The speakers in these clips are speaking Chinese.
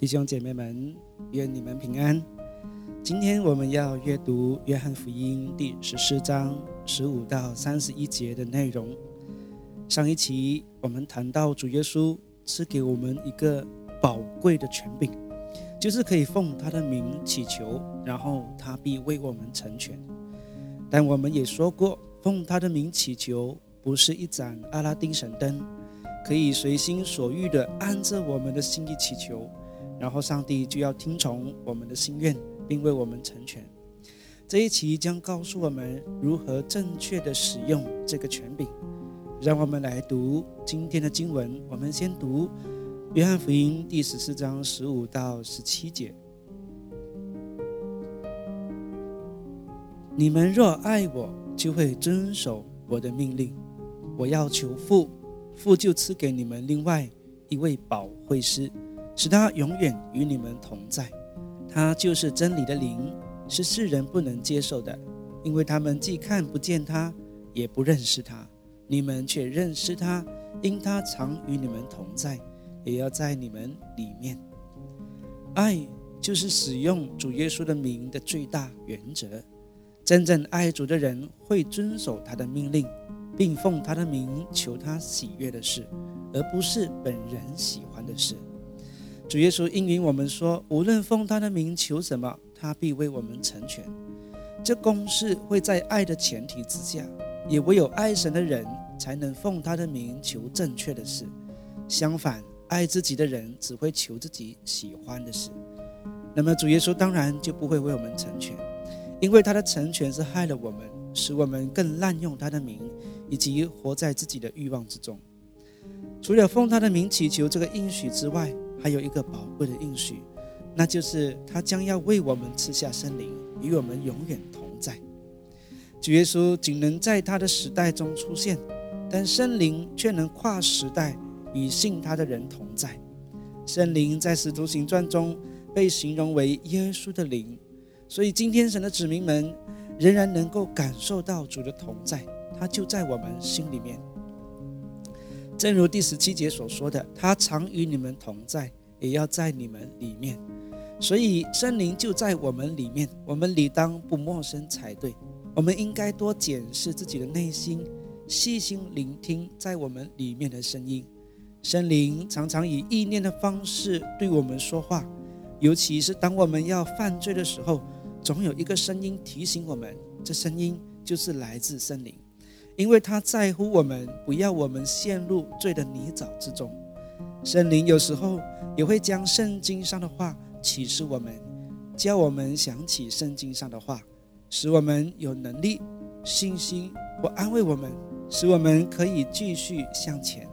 弟兄姐妹们，愿你们平安。今天我们要阅读《约翰福音》第十四章十五到三十一节的内容。上一期我们谈到主耶稣赐给我们一个宝贵的权柄，就是可以奉他的名祈求，然后他必为我们成全。但我们也说过，奉他的名祈求不是一盏阿拉丁神灯。可以随心所欲地按着我们的心意祈求，然后上帝就要听从我们的心愿，并为我们成全。这一期将告诉我们如何正确的使用这个权柄。让我们来读今天的经文。我们先读《约翰福音》第十四章十五到十七节：“你们若爱我，就会遵守我的命令。我要求父。”父就赐给你们另外一位保惠师，使他永远与你们同在。他就是真理的灵，是世人不能接受的，因为他们既看不见他，也不认识他。你们却认识他，因他常与你们同在，也要在你们里面。爱就是使用主耶稣的名的最大原则。真正爱主的人会遵守他的命令。并奉他的名求他喜悦的事，而不是本人喜欢的事。主耶稣应允我们说：“无论奉他的名求什么，他必为我们成全。”这公式会在爱的前提之下，也唯有爱神的人才能奉他的名求正确的事。相反，爱自己的人只会求自己喜欢的事。那么主耶稣当然就不会为我们成全，因为他的成全是害了我们，使我们更滥用他的名。以及活在自己的欲望之中。除了奉他的名祈求这个应许之外，还有一个宝贵的应许，那就是他将要为我们赐下圣灵，与我们永远同在。主耶稣仅能在他的时代中出现，但圣灵却能跨时代与信他的人同在。圣灵在使徒行传中被形容为耶稣的灵，所以今天神的子民们仍然能够感受到主的同在。他就在我们心里面，正如第十七节所说的，他常与你们同在，也要在你们里面。所以圣灵就在我们里面，我们理当不陌生才对。我们应该多检视自己的内心，细心聆听在我们里面的声音。圣灵常常以意念的方式对我们说话，尤其是当我们要犯罪的时候，总有一个声音提醒我们，这声音就是来自圣灵。因为他在乎我们，不要我们陷入罪的泥沼之中。圣灵有时候也会将圣经上的话启示我们，叫我们想起圣经上的话，使我们有能力、信心或安慰我们，使我们可以继续向前。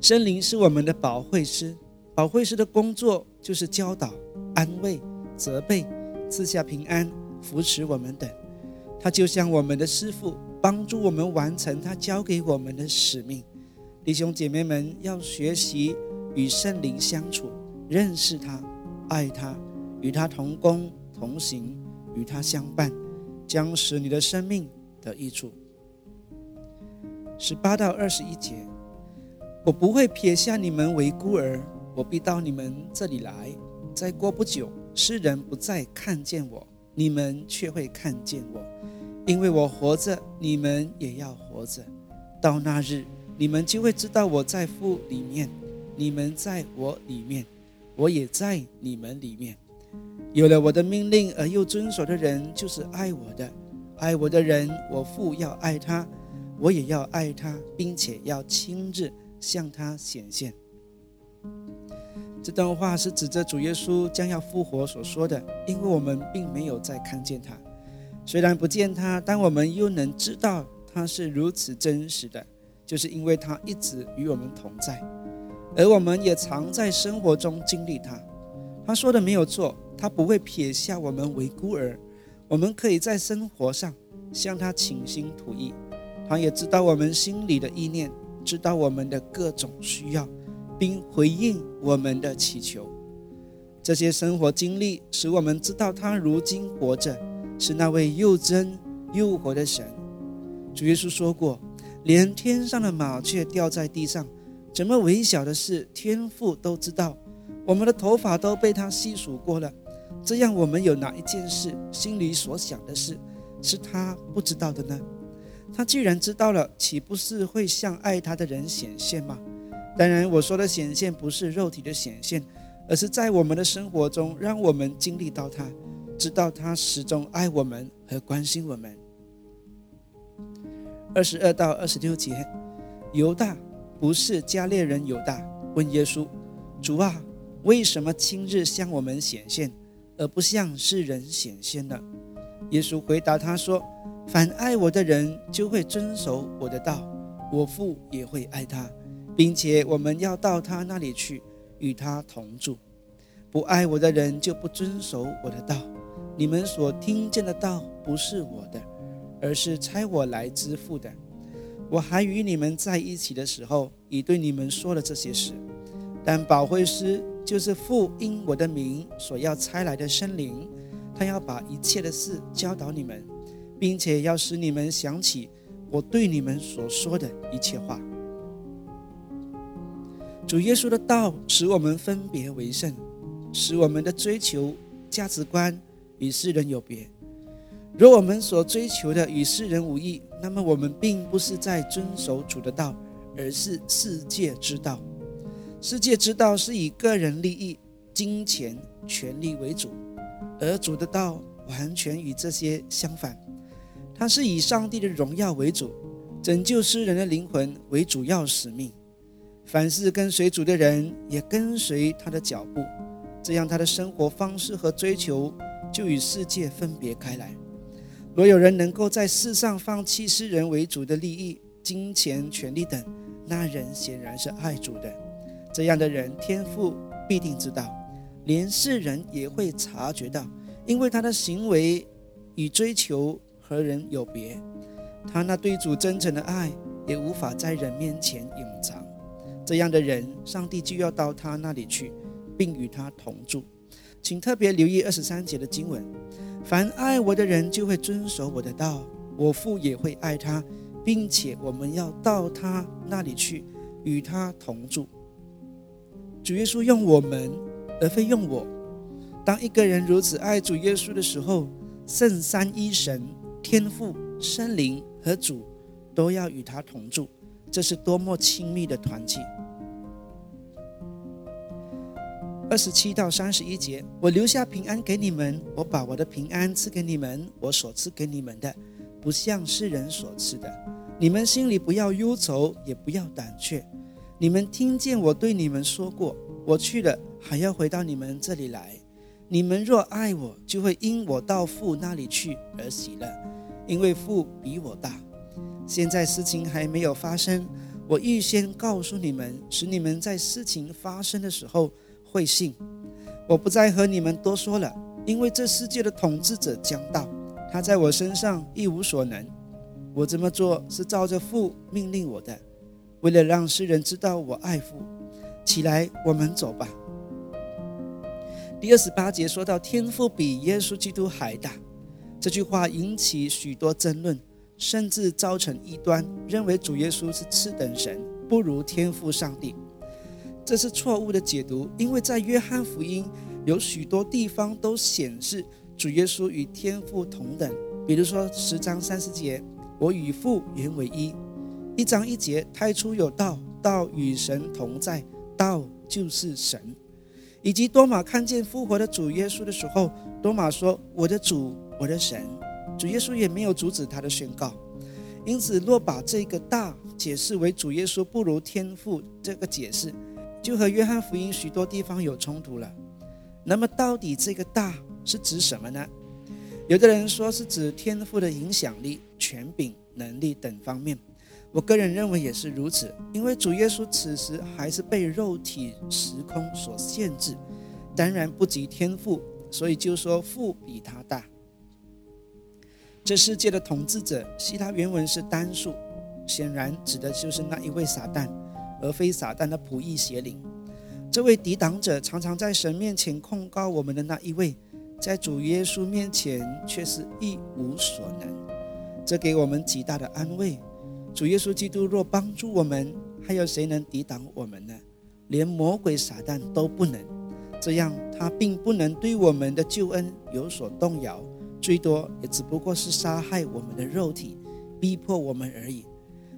圣灵是我们的保惠师，保惠师的工作就是教导、安慰、责备、赐下平安、扶持我们等。他就像我们的师傅，帮助我们完成他交给我们的使命。弟兄姐妹们，要学习与圣灵相处，认识他，爱他，与他同工同行，与他相伴，将使你的生命得益处。十八到二十一节，我不会撇下你们为孤儿，我必到你们这里来。再过不久，世人不再看见我。你们却会看见我，因为我活着，你们也要活着。到那日，你们就会知道我在父里面，你们在我里面，我也在你们里面。有了我的命令而又遵守的人，就是爱我的。爱我的人，我父要爱他，我也要爱他，并且要亲自向他显现。这段话是指着主耶稣将要复活所说的，因为我们并没有再看见他，虽然不见他，但我们又能知道他是如此真实的，就是因为他一直与我们同在，而我们也常在生活中经历他。他说的没有错，他不会撇下我们为孤儿，我们可以在生活上向他倾心吐意，他也知道我们心里的意念，知道我们的各种需要。并回应我们的祈求，这些生活经历使我们知道他如今活着是那位又真又活的神。主耶稣说过：“连天上的麻雀掉在地上，怎么微小的事，天父都知道。我们的头发都被他细数过了。这样，我们有哪一件事心里所想的事，是他不知道的呢？他既然知道了，岂不是会向爱他的人显现吗？当然，我说的显现不是肉体的显现，而是在我们的生活中，让我们经历到他，知道他始终爱我们和关心我们。二十二到二十六节，犹大不是加列人犹大，问耶稣：“主啊，为什么今日向我们显现，而不向世人显现呢？”耶稣回答他说：“凡爱我的人，就会遵守我的道，我父也会爱他，并且我们要到他那里去，与他同住。不爱我的人，就不遵守我的道。你们所听见的道，不是我的。”而是差我来支付的。我还与你们在一起的时候，已对你们说了这些事。但保惠师就是父因我的名所要差来的圣灵，他要把一切的事教导你们，并且要使你们想起我对你们所说的一切话。主耶稣的道使我们分别为圣，使我们的追求价值观与世人有别。若我们所追求的与世人无异，那么我们并不是在遵守主的道，而是世界之道。世界之道是以个人利益、金钱、权力为主，而主的道完全与这些相反。它是以上帝的荣耀为主，拯救世人的灵魂为主要使命。凡是跟随主的人，也跟随他的脚步，这样他的生活方式和追求就与世界分别开来。若有人能够在世上放弃世人为主的利益、金钱、权利等，那人显然是爱主的。这样的人，天父必定知道，连世人也会察觉到，因为他的行为与追求和人有别。他那对主真诚的爱，也无法在人面前隐藏。这样的人，上帝就要到他那里去，并与他同住。请特别留意二十三节的经文。凡爱我的人，就会遵守我的道；我父也会爱他，并且我们要到他那里去，与他同住。主耶稣用我们，而非用我。当一个人如此爱主耶稣的时候，圣三一神、天父、圣灵和主都要与他同住，这是多么亲密的团契！二十七到三十一节，我留下平安给你们，我把我的平安赐给你们，我所赐给你们的，不像世人所赐的。你们心里不要忧愁，也不要胆怯。你们听见我对你们说过，我去了，还要回到你们这里来。你们若爱我，就会因我到父那里去而喜乐，因为父比我大。现在事情还没有发生，我预先告诉你们，使你们在事情发生的时候。会信，我不再和你们多说了，因为这世界的统治者将到，他在我身上一无所能。我这么做是照着父命令我的，为了让世人知道我爱父。起来，我们走吧。第二十八节说到天父比耶稣基督还大，这句话引起许多争论，甚至造成异端，认为主耶稣是次等神，不如天父上帝。这是错误的解读，因为在约翰福音有许多地方都显示主耶稣与天父同等。比如说十章三十节，我与父原为一；一章一节，太初有道，道与神同在，道就是神。以及多马看见复活的主耶稣的时候，多马说：“我的主，我的神。”主耶稣也没有阻止他的宣告。因此，若把这个大解释为主耶稣不如天父这个解释。就和约翰福音许多地方有冲突了。那么，到底这个大是指什么呢？有的人说是指天赋的影响力、权柄、能力等方面。我个人认为也是如此，因为主耶稣此时还是被肉体、时空所限制，当然不及天赋，所以就说父比他大。这世界的统治者，希腊原文是单数，显然指的就是那一位撒旦。而非撒旦的仆役邪灵，这位抵挡者常常在神面前控告我们的那一位，在主耶稣面前却是一无所能。这给我们极大的安慰。主耶稣基督若帮助我们，还有谁能抵挡我们呢？连魔鬼撒旦都不能。这样他并不能对我们的救恩有所动摇，最多也只不过是杀害我们的肉体，逼迫我们而已。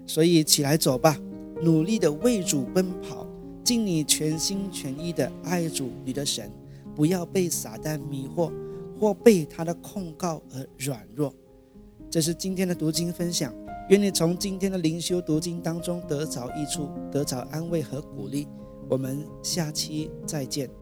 所以起来走吧，努力的为主奔跑，尽你全心全意的爱主你的神，不要被撒旦迷惑，或被他的控告而软弱。这是今天的读经分享，愿你从今天的灵修读经当中得着益处，得着安慰和鼓励。我们下期再见。